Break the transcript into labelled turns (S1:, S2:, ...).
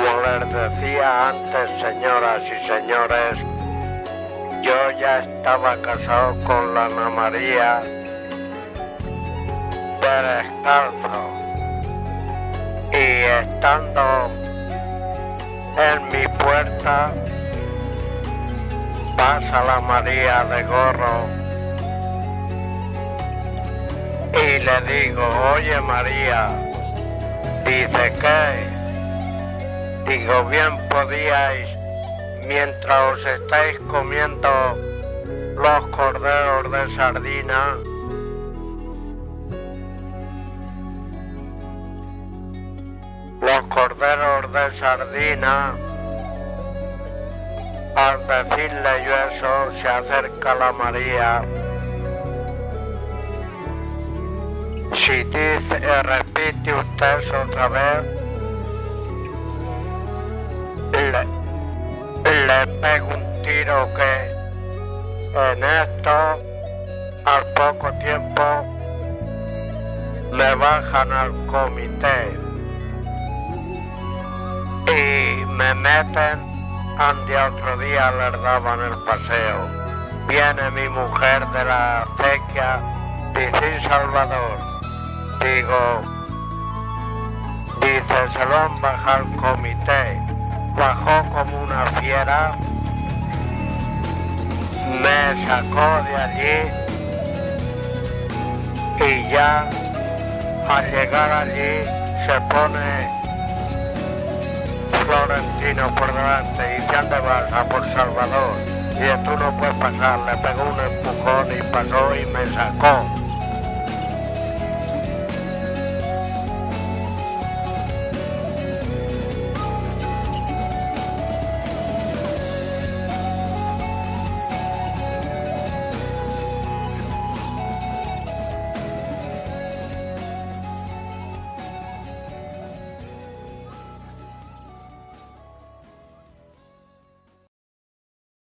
S1: les decía antes, señoras y señores, yo ya estaba casado con la Ana María del Escalzo y estando en mi puerta pasa la María de gorro y le digo, oye María, dice que, digo, bien podíais, mientras os estáis comiendo los corderos de sardina, los corderos de sardina, al decirle yo eso, se acerca la María. Si dice, repite usted otra vez, le, le pego un tiro que en esto, al poco tiempo, me bajan al comité y me meten donde otro día les daban el paseo. Viene mi mujer de la acequia, dice Salvador. Digo, dice, se lo han bajado al comité. Bajó como una fiera, me sacó de allí y ya al llegar allí se pone Florentino por delante y se anda baja por Salvador. Y tú no puedes pasar, le pegó un empujón y pasó y me sacó.